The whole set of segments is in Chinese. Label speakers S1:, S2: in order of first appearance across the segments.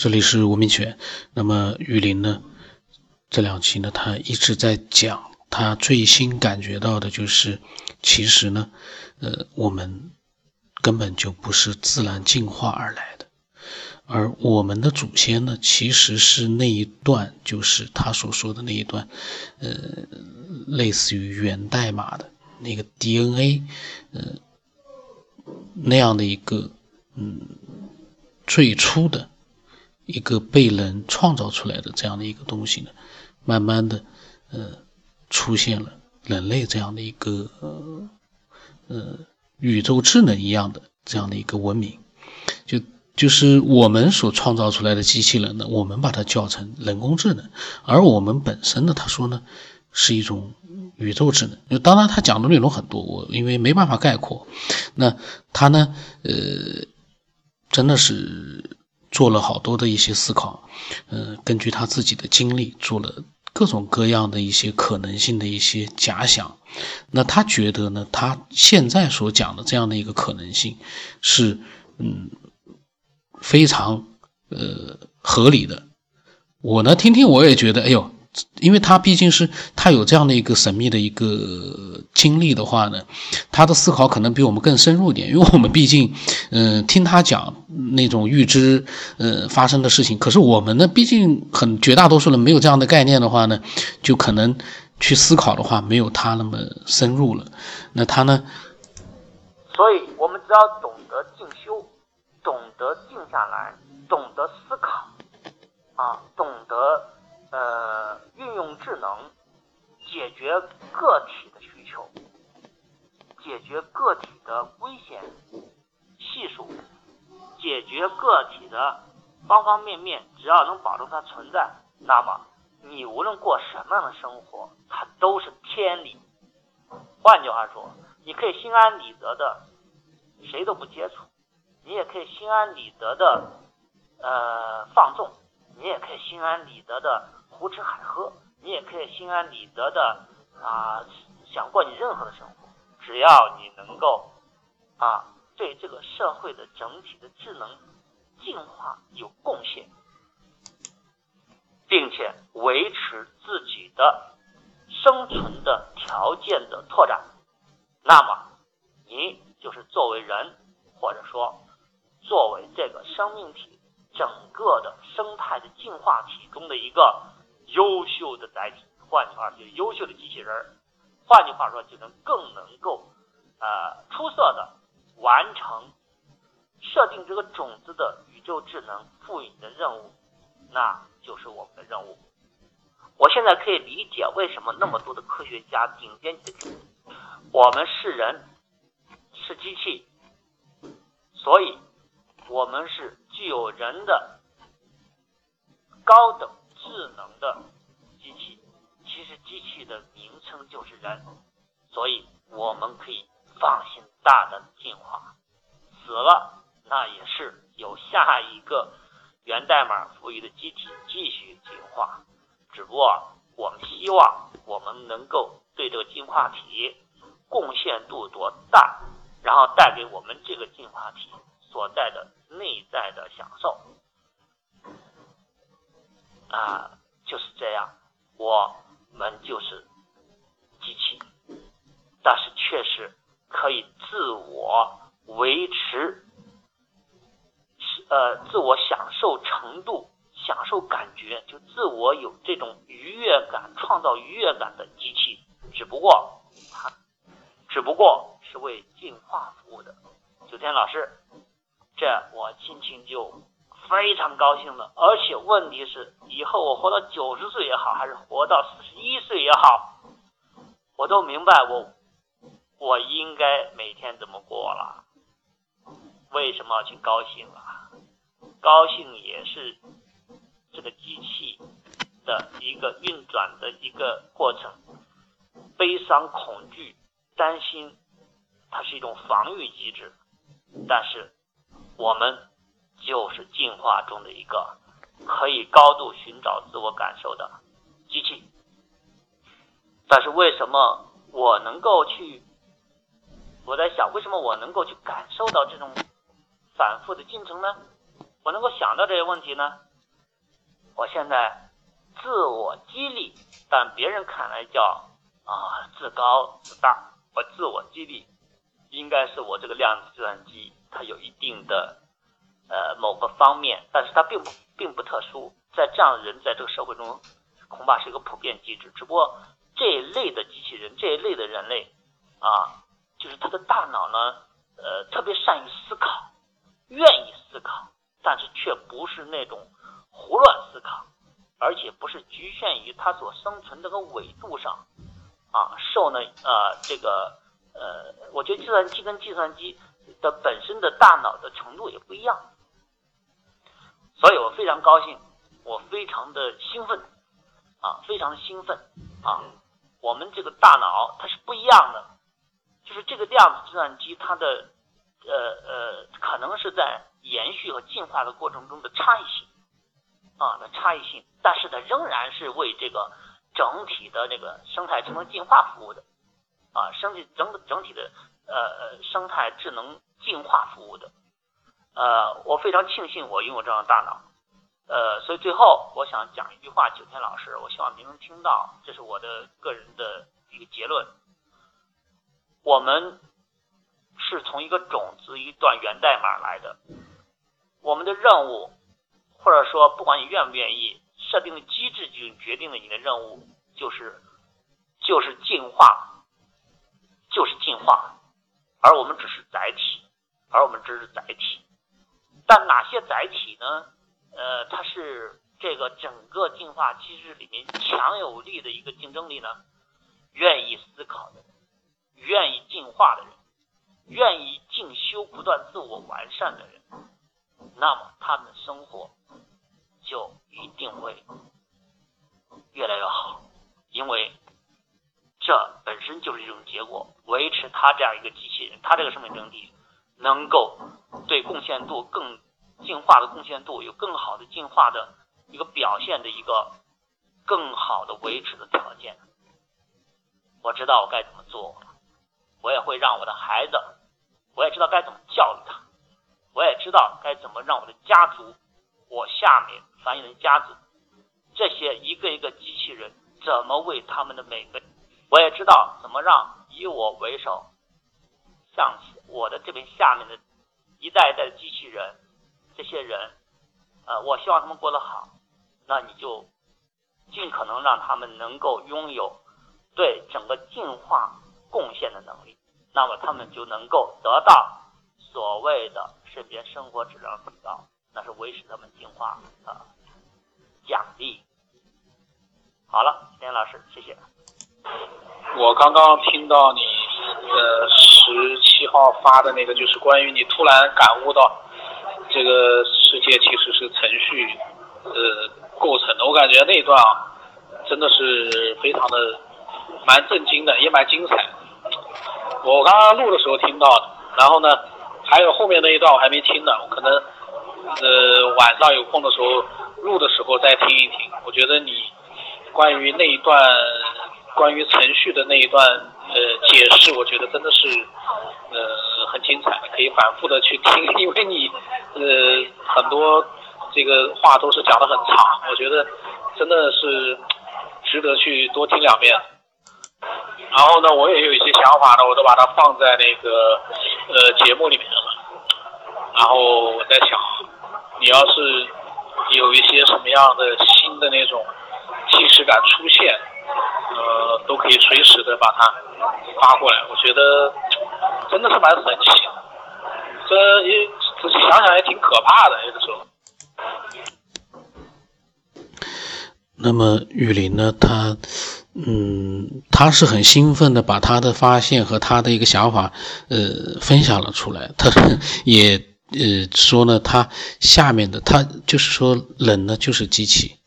S1: 这里是吴明全。那么玉林呢，这两期呢，他一直在讲他最新感觉到的就是，其实呢，呃，我们根本就不是自然进化而来的，而我们的祖先呢，其实是那一段，就是他所说的那一段，呃，类似于源代码的那个 DNA，呃，那样的一个，嗯。最初的一个被人创造出来的这样的一个东西呢，慢慢的，呃，出现了人类这样的一个呃呃宇宙智能一样的这样的一个文明，就就是我们所创造出来的机器人呢，我们把它叫成人工智能，而我们本身呢，他说呢是一种宇宙智能。就当然他讲的内容很多，我因为没办法概括，那他呢，呃。真的是做了好多的一些思考，嗯，根据他自己的经历做了各种各样的一些可能性的一些假想。那他觉得呢，他现在所讲的这样的一个可能性是，嗯，非常呃合理的。我呢听听，我也觉得，哎呦。因为他毕竟是他有这样的一个神秘的一个经历的话呢，他的思考可能比我们更深入一点。因为我们毕竟，嗯，听他讲那种预知，呃，发生的事情。可是我们呢，毕竟很绝大多数人没有这样的概念的话呢，就可能去思考的话，没有他那么深入了。那他呢？
S2: 所以我们只要懂得静修，懂得静下来，懂得思考，啊，懂得。呃，运用智能解决个体的需求，解决个体的危险系数，解决个体的方方面面，只要能保证它存在，那么你无论过什么样的生活，它都是天理。换句话说，你可以心安理得的谁都不接触，你也可以心安理得的呃放纵，你也可以心安理得的。胡吃海喝，你也可以心安理得的啊，想过你任何的生活，只要你能够啊，对这个社会的整体的智能进化有贡献，并且维持自己的生存的条件的拓展，那么你就是作为人，或者说作为这个生命体整个的生态的进化体中的一个。优秀的载体，换句话，就优秀的机器人儿。换句话说，就能更能够呃出色的完成设定这个种子的宇宙智能赋予你的任务，那就是我们的任务。我现在可以理解为什么那么多的科学家顶尖级的，我们是人是机器，所以我们是具有人的高等。智能的机器，其实机器的名称就是人，所以我们可以放心大胆进化。死了，那也是有下一个源代码赋予的机体继续进化。只不过我们希望我们能够对这个进化体贡献度多大，然后带给我们这个进化体所在的内在的享受。啊，就是这样，我们就是机器，但是确实可以自我维持，呃，自我享受程度、享受感觉，就自我有这种愉悦感、创造愉悦感的机器，只不过它，只不过是为进化服务的。九天老师，这我心情就。非常高兴的，而且问题是，以后我活到九十岁也好，还是活到四十一岁也好，我都明白我我应该每天怎么过了。为什么要去高兴啊？高兴也是这个机器的一个运转的一个过程。悲伤、恐惧、担心，它是一种防御机制，但是我们。就是进化中的一个可以高度寻找自我感受的机器，但是为什么我能够去？我在想，为什么我能够去感受到这种反复的进程呢？我能够想到这些问题呢？我现在自我激励，但别人看来叫啊自高自大。我自我激励，应该是我这个量子计算机它有一定的呃某个方面，但是它并不并不特殊，在这样的人在这个社会中恐怕是一个普遍机制。只不过这一类的机器人，这一类的人类啊，就是他的大脑呢，呃，特别善于思考，愿意思考，但是却不是那种胡乱思考，而且不是局限于他所生存这个纬度上啊，受呢呃这个呃，我觉得计算机跟计算机的本身的大脑的程度也不一样，所以我非常高兴，我非常的兴奋啊，非常兴奋啊，我们这个大脑它是不一样的。就是这个量子计算机，它的呃呃，可能是在延续和进化的过程中的差异性啊的差异性，但是它仍然是为这个整体的这个生态智能进化服务的啊，生体整整体的呃呃生态智能进化服务的。呃，我非常庆幸我拥有这样的大脑。呃，所以最后我想讲一句话，九天老师，我希望您能听到，这是我的个人的一个结论。我们是从一个种子一段源代码来的，我们的任务，或者说不管你愿不愿意，设定的机制就决定了你的任务，就是就是进化，就是进化，而我们只是载体，而我们只是载体。但哪些载体呢？呃，它是这个整个进化机制里面强有力的一个竞争力呢？愿意思考的人。愿意进化的人，愿意进修、不断自我完善的人，那么他们的生活就一定会越来越好，因为这本身就是一种结果。维持他这样一个机器人，他这个生命整体能够对贡献度更进化的贡献度有更好的进化的一个表现的一个更好的维持的条件。我知道我该怎么做。我也会让我的孩子，我也知道该怎么教育他，我也知道该怎么让我的家族，我下面繁衍的家族，这些一个一个机器人怎么为他们的每个，我也知道怎么让以我为首，像我的这边下面的一代一代的机器人，这些人，呃，我希望他们过得好，那你就尽可能让他们能够拥有对整个进化。贡献的能力，那么他们就能够得到所谓的身边生活质量提高，那是维持他们进化啊奖励。好了，田老师，谢谢。
S3: 我刚刚听到你呃十七号发的那个，就是关于你突然感悟到这个世界其实是程序呃构成的，我感觉那一段啊真的是非常的蛮震惊的，也蛮精彩。我刚刚录的时候听到的，然后呢，还有后面那一段我还没听呢，我可能呃晚上有空的时候录的时候再听一听。我觉得你关于那一段关于程序的那一段呃解释，我觉得真的是呃很精彩的，可以反复的去听，因为你呃很多这个话都是讲的很长，我觉得真的是值得去多听两遍。然后呢，我也有一些想法呢，我都把它放在那个呃节目里面了。然后我在想，你要是有一些什么样的新的那种即视感出现，你随时的把它发过来。我觉得真的是蛮神奇的，这也仔细想想也挺可怕的，有的时候。
S1: 那么雨林呢？他。嗯，他是很兴奋的，把他的发现和他的一个想法，呃，分享了出来。他也呃说呢，他下面的他就是说，冷呢就是机器。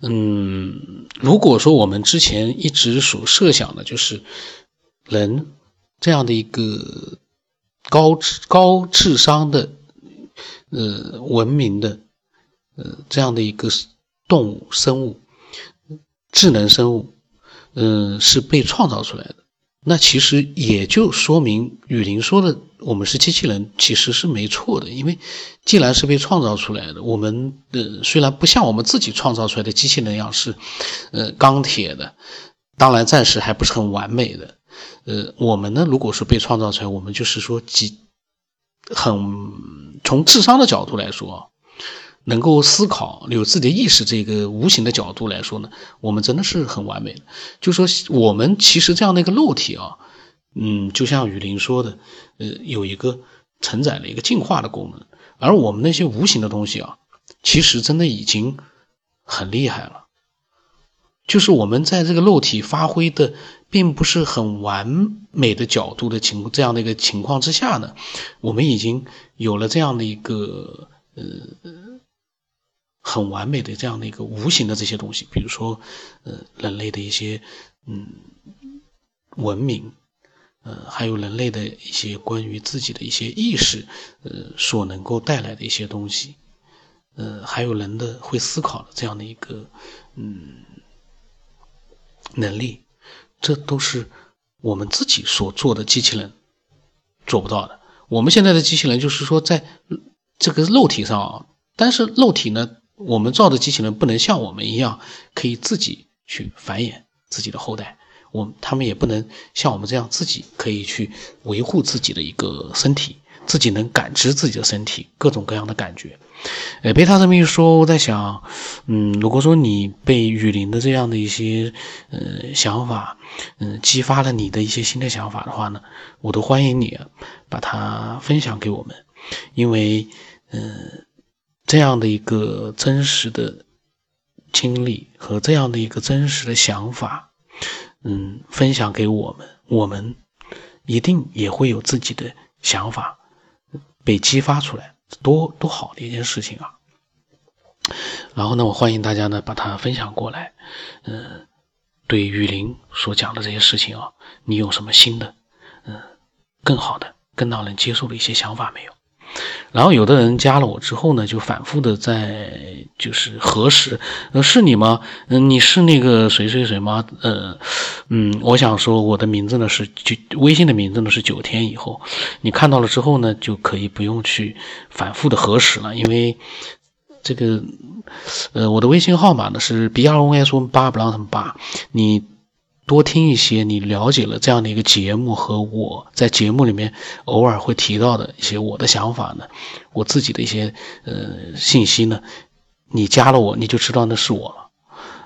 S1: 嗯，如果说我们之前一直所设想的，就是人这样的一个高智高智商的呃文明的呃这样的一个动物生物，智能生物。嗯，是被创造出来的，那其实也就说明雨林说的我们是机器人其实是没错的，因为既然是被创造出来的，我们呃虽然不像我们自己创造出来的机器人一样是呃钢铁的，当然暂时还不是很完美的，呃我们呢如果是被创造出来，我们就是说机很从智商的角度来说。能够思考、有自己的意识，这个无形的角度来说呢，我们真的是很完美的。就说我们其实这样的一个肉体啊，嗯，就像雨林说的，呃，有一个承载了一个进化的功能。而我们那些无形的东西啊，其实真的已经很厉害了。就是我们在这个肉体发挥的并不是很完美的角度的情这样的一个情况之下呢，我们已经有了这样的一个呃。很完美的这样的一个无形的这些东西，比如说，呃，人类的一些嗯文明，呃，还有人类的一些关于自己的一些意识，呃，所能够带来的一些东西，呃，还有人的会思考的这样的一个嗯能力，这都是我们自己所做的机器人做不到的。我们现在的机器人就是说，在这个肉体上啊，但是肉体呢？我们造的机器人不能像我们一样可以自己去繁衍自己的后代，我他们也不能像我们这样自己可以去维护自己的一个身体，自己能感知自己的身体各种各样的感觉。呃，被他这么一说，我在想，嗯，如果说你被雨林的这样的一些呃想法，嗯，激发了你的一些新的想法的话呢，我都欢迎你把它分享给我们，因为，嗯。这样的一个真实的经历和这样的一个真实的想法，嗯，分享给我们，我们一定也会有自己的想法被激发出来，多多好的一件事情啊！然后呢，我欢迎大家呢把它分享过来，嗯，对雨林所讲的这些事情啊，你有什么新的，嗯，更好的、更让人接受的一些想法没有？然后有的人加了我之后呢，就反复的在就是核实，呃，是你吗？嗯，你是那个谁谁谁吗？呃，嗯，我想说我的名字呢是就微信的名字呢是九天以后，你看到了之后呢，就可以不用去反复的核实了，因为这个，呃，我的微信号码呢是 B R O S 八不让他们八，你。多听一些，你了解了这样的一个节目和我在节目里面偶尔会提到的一些我的想法呢，我自己的一些呃信息呢，你加了我，你就知道那是我了。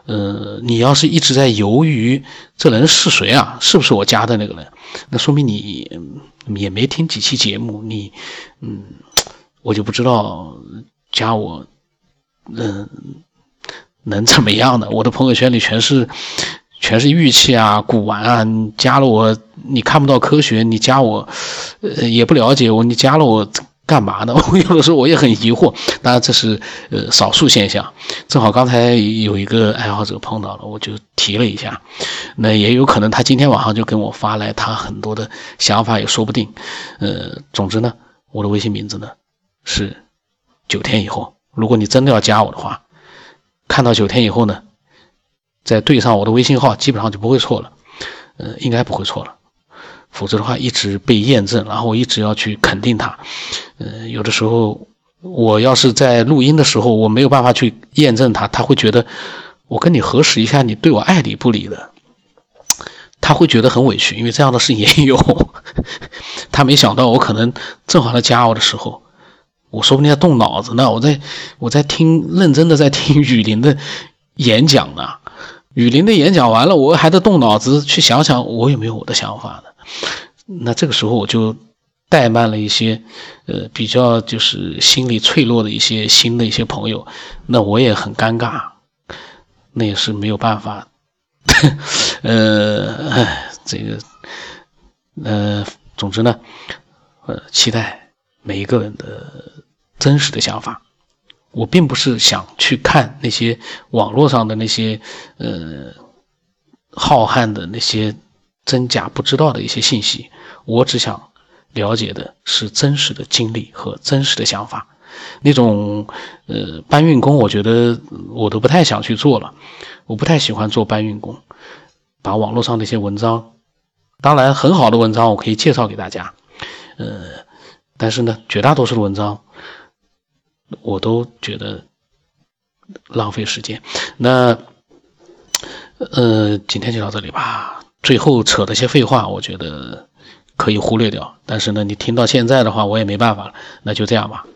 S1: 呃，你要是一直在犹豫这人是谁啊，是不是我加的那个人，那说明你也没听几期节目，你嗯，我就不知道加我嗯能怎么样的，我的朋友圈里全是。全是玉器啊，古玩啊！你加了我，你看不到科学，你加我，呃，也不了解我，你加了我干嘛呢？我有的时候我也很疑惑。当然这是呃少数现象，正好刚才有一个爱好者碰到了，我就提了一下。那也有可能他今天晚上就跟我发来他很多的想法，也说不定。呃，总之呢，我的微信名字呢是九天以后。如果你真的要加我的话，看到九天以后呢。再对上我的微信号，基本上就不会错了，呃，应该不会错了。否则的话，一直被验证，然后我一直要去肯定它。呃，有的时候我要是在录音的时候，我没有办法去验证它，他会觉得我跟你核实一下，你对我爱理不理的，他会觉得很委屈，因为这样的事情也有。他没想到我可能正好他加我的时候，我说不定在动脑子呢，我在我在听认真的在听雨林的演讲呢。雨林的演讲完了，我还得动脑子去想想我有没有我的想法呢。那这个时候我就怠慢了一些，呃，比较就是心理脆弱的一些新的一些朋友，那我也很尴尬，那也是没有办法。呃，这个，呃，总之呢，呃，期待每一个人的真实的想法。我并不是想去看那些网络上的那些呃浩瀚的那些真假不知道的一些信息，我只想了解的是真实的经历和真实的想法。那种呃搬运工，我觉得我都不太想去做了。我不太喜欢做搬运工，把网络上那些文章当然，很好的文章我可以介绍给大家，呃，但是呢，绝大多数的文章我都觉得浪费时间。那，呃，今天就到这里吧。最后扯的些废话，我觉得可以忽略掉。但是呢，你听到现在的话，我也没办法了，那就这样吧。